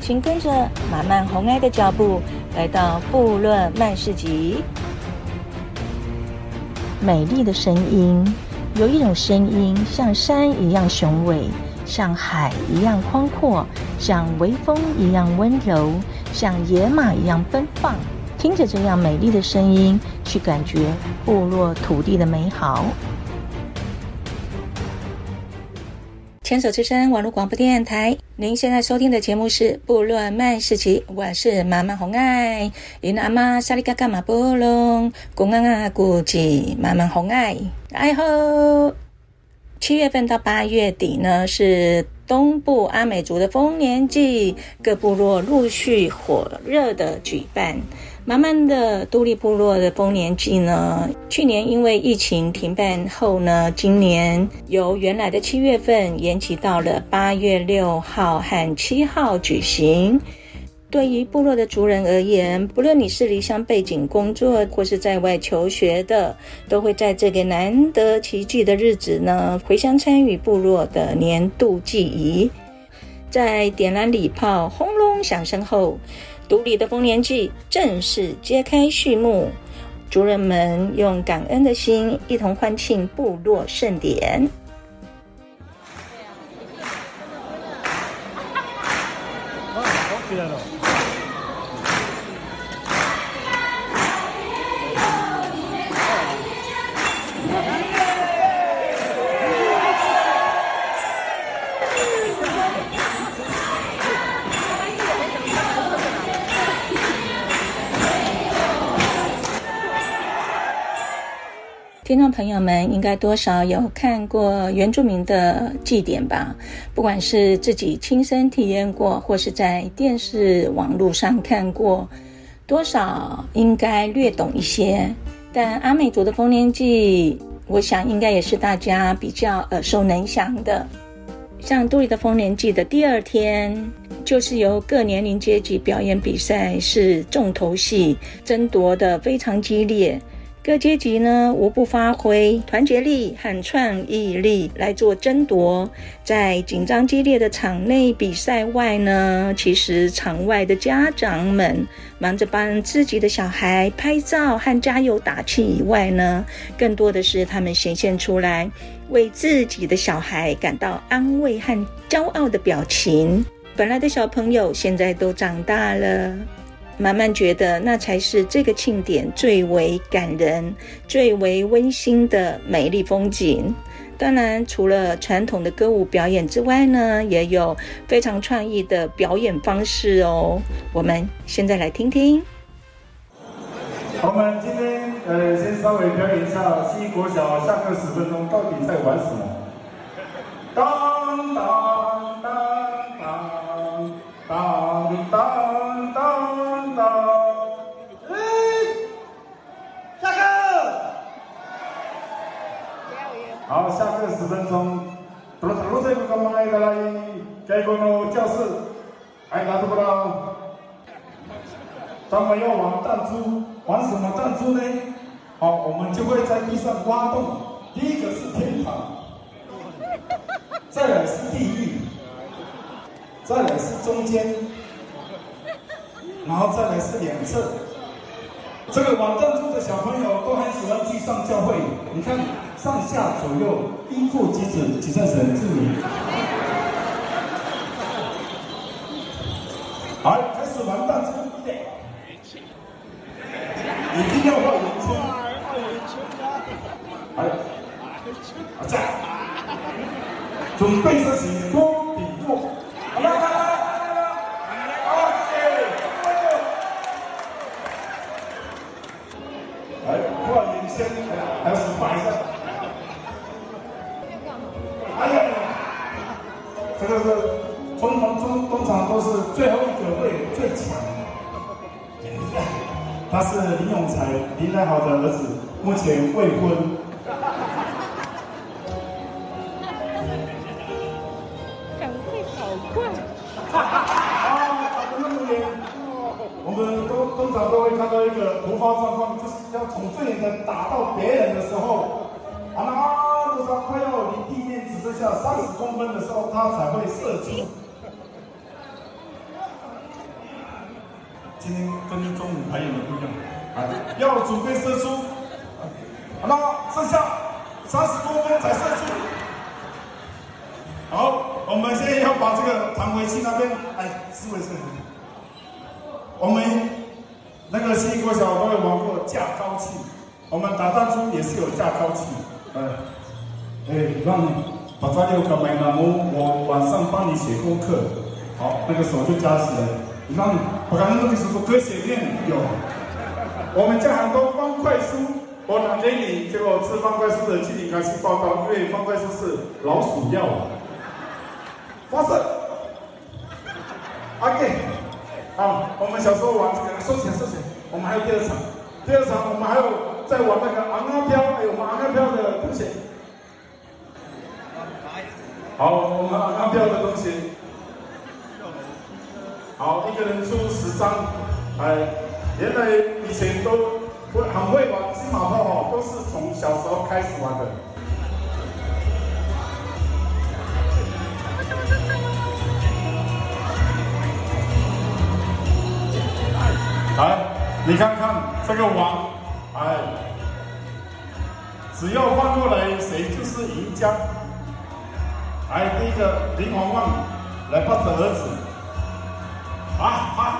请跟着马曼红爱的脚步，来到部落曼市集。美丽的声音，有一种声音像山一样雄伟，像海一样宽阔，像微风一样温柔，像野马一样奔放。听着这样美丽的声音，去感觉部落土地的美好。牵手之声网络广播电台，您现在收听的节目是《部落漫市集》，我是马漫红爱。因阿妈沙里嘎嘎马波隆，公安啊古吉马漫红爱。哎吼，七月份到八月底呢，是东部阿美族的丰年祭，各部落陆续火热的举办。慢慢的都历部落的丰年祭呢，去年因为疫情停办后呢，今年由原来的七月份延期到了八月六号和七号举行。对于部落的族人而言，不论你是离乡背井工作或是在外求学的，都会在这个难得齐聚的日子呢，回乡参与部落的年度祭仪。在点燃礼炮、轰隆响声后，独立的丰年祭正式揭开序幕，族人们用感恩的心一同欢庆部落盛典。听众朋友们应该多少有看过原住民的祭典吧？不管是自己亲身体验过，或是在电视网络上看过，多少应该略懂一些。但阿美族的丰年祭，我想应该也是大家比较耳熟能详的。像都历的丰年祭的第二天，就是由各年龄阶级表演比赛，是重头戏，争夺的非常激烈。各阶级呢，无不发挥团结力和创意力来做争夺。在紧张激烈的场内比赛外呢，其实场外的家长们忙着帮自己的小孩拍照和加油打气以外呢，更多的是他们显现出来为自己的小孩感到安慰和骄傲的表情。本来的小朋友现在都长大了。慢慢觉得那才是这个庆典最为感人、最为温馨的美丽风景。当然，除了传统的歌舞表演之外呢，也有非常创意的表演方式哦。我们现在来听听。我们今天呃，先稍微表演一下西国小下课十分钟到底在玩什么？当当好，下课十分钟。到了到了这个干嘛来的来？这个教室，还拿不到。咱们要玩弹珠，玩什么弹珠呢？好，我们就会在地上挖洞。第一个是天堂，再来是地狱，再来是中间，然后再来是两侧。这个玩弹珠的小朋友都很喜欢去上教会，你看。上下左右，应父及子，几善神之名。好，开始玩弹珠。一定要画圆圈。画圆圈啊！好。准备开始，林永才、林来豪的儿子，目前未婚。长辈好快。啊，打得那么远，我们都通常都会看到一个突发状况，就是要从最远的打到别人的时候，啊。他快要离地面只剩下三十公分的时候，他才会射击。今天跟中午排演的不一样，要准备射出，好，那剩下三十公分才射出。好，我们现在要把这个弹回去那边，哎，四位师傅，我们那个新国小都有玩过架高器，我们打弹珠也是有架高器，哎。哎，让把抓六个麦那我，我晚上帮你写功课。好，那个手就加起来。你让我刚刚那个时候可写面有。我们家很多方块书，我拿给你，结果吃方块书的请你赶紧报告，因为方块书是老鼠药。发射。OK。好，我们小时候玩这个，收钱收钱。我们还有第二场，第二场我们还有在玩那个昂啊飘，还有我们昂啊飘的东西。好，我们昂阿飘的东西。好，一个人出十张。哎，原来以前都会很会玩金马炮哦，都是从小时候开始玩的。来，你看看这个王，哎，只要翻过来，谁就是赢家。来，第一个林皇旺来抱着儿子，啊啊，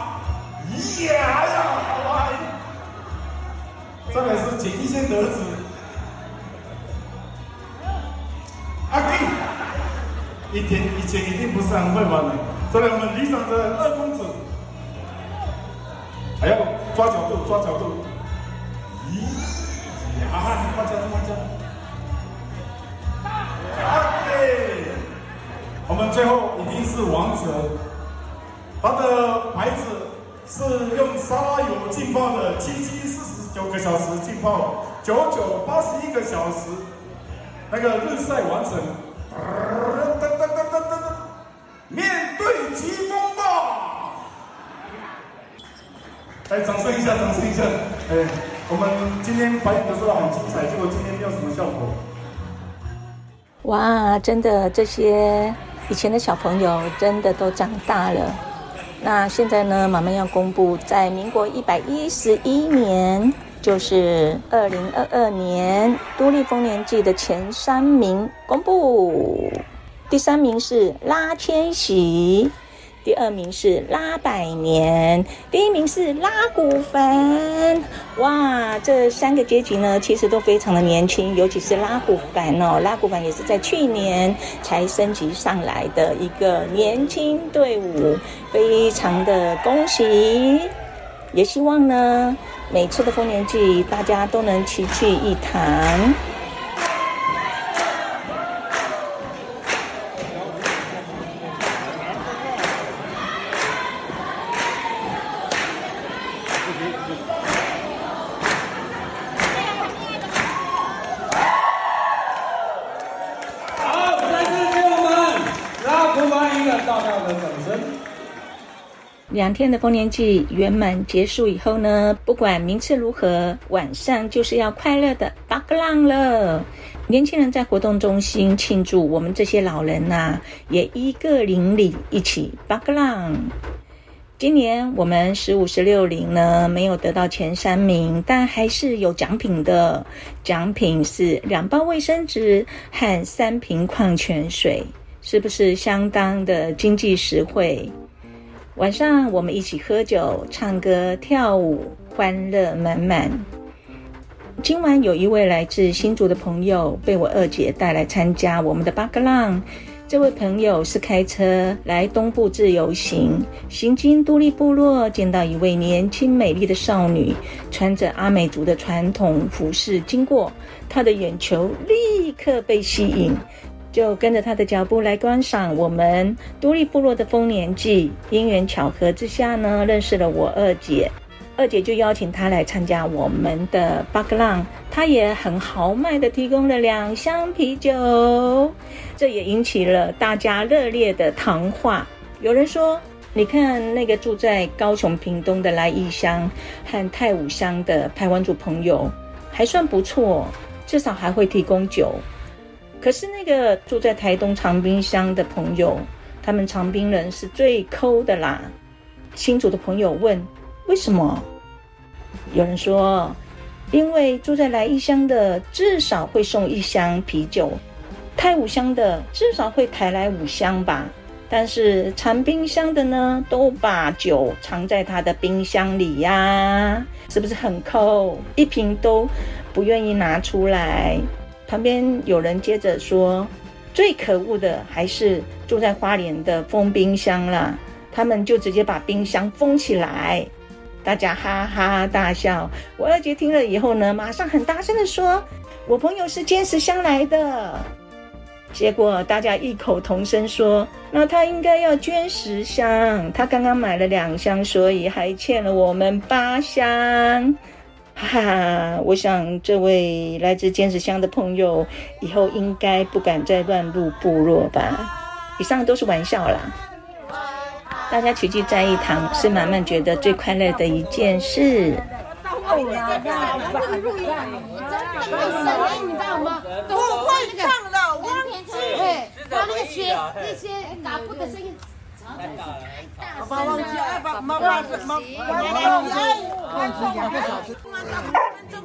简一仙的儿子，阿弟，一天以前一定不是很会玩的。再来我们理想的二公子，还要抓角度，抓角度，咦，呀，慢点，慢点。我们最后一定是王者，他的牌子是用沙拉油浸泡的，七七四十。九个小时浸泡，九九八十一个小时，那个日晒完成。噔噔噔噔噔噔，面对疾风吧！来，掌声一下，掌声一下。哎，我们今天排演的时候很精彩，结果今天没有什么效果。哇，真的这些。以前的小朋友真的都长大了。那现在呢？妈妈要公布，在民国一百一十一年，就是二零二二年，都立丰年祭的前三名公布。第三名是拉千玺。第二名是拉百年，第一名是拉古凡。哇，这三个阶级呢，其实都非常的年轻，尤其是拉古凡哦，拉古凡也是在去年才升级上来的一个年轻队伍，非常的恭喜，也希望呢，每次的丰年祭大家都能齐聚一堂。两天的丰年祭圆满结束以后呢，不管名次如何，晚上就是要快乐的巴格朗了。年轻人在活动中心庆祝，我们这些老人呐、也一个邻里一起巴格朗。今年我们十五十六龄呢，没有得到前三名，但还是有奖品的。奖品是两包卫生纸和三瓶矿泉水，是不是相当的经济实惠？晚上我们一起喝酒、唱歌、跳舞，欢乐满满。今晚有一位来自新竹的朋友被我二姐带来参加我们的巴格朗。这位朋友是开车来东部自由行，行经都立部落，见到一位年轻美丽的少女，穿着阿美族的传统服饰经过，他的眼球立刻被吸引。就跟着他的脚步来观赏我们都历部落的丰年祭。因缘巧合之下呢，认识了我二姐。二姐就邀请他来参加我们的巴格朗，他也很豪迈地提供了两箱啤酒，这也引起了大家热烈的谈话。有人说：“你看那个住在高雄屏东的来义乡和太武乡的排湾族朋友，还算不错，至少还会提供酒。可是那个住在台东长滨乡的朋友，他们长滨人是最抠的啦。”新竹的朋友问。为什么？有人说，因为住在来义乡的至少会送一箱啤酒，太武乡的至少会抬来五箱吧。但是长滨乡的呢，都把酒藏在他的冰箱里呀，是不是很抠？一瓶都不愿意拿出来。旁边有人接着说，最可恶的还是住在花莲的封冰箱啦，他们就直接把冰箱封起来。大家哈哈大笑。我二姐听了以后呢，马上很大声地说：“我朋友是尖石乡来的。”结果大家异口同声说：“那他应该要捐十箱，他刚刚买了两箱，所以还欠了我们八箱。”哈哈，我想这位来自尖石乡的朋友以后应该不敢再乱入部落吧。以上都是玩笑啦。大家齐聚在一堂，是满满觉得最快乐的一件事。不会唱的，忘记。哎，把那个鞋那些打破的声音。爸爸忘记，爸爸妈妈妈妈忘记两个小时。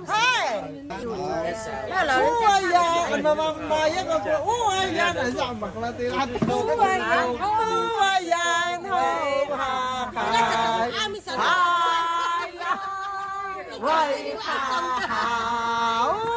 哎，老人家。哎呀，妈妈妈一个个，哎呀，人家忙了的啦。哎呀，哎呀，好哈哈。哎呀，哎呀，哈哈。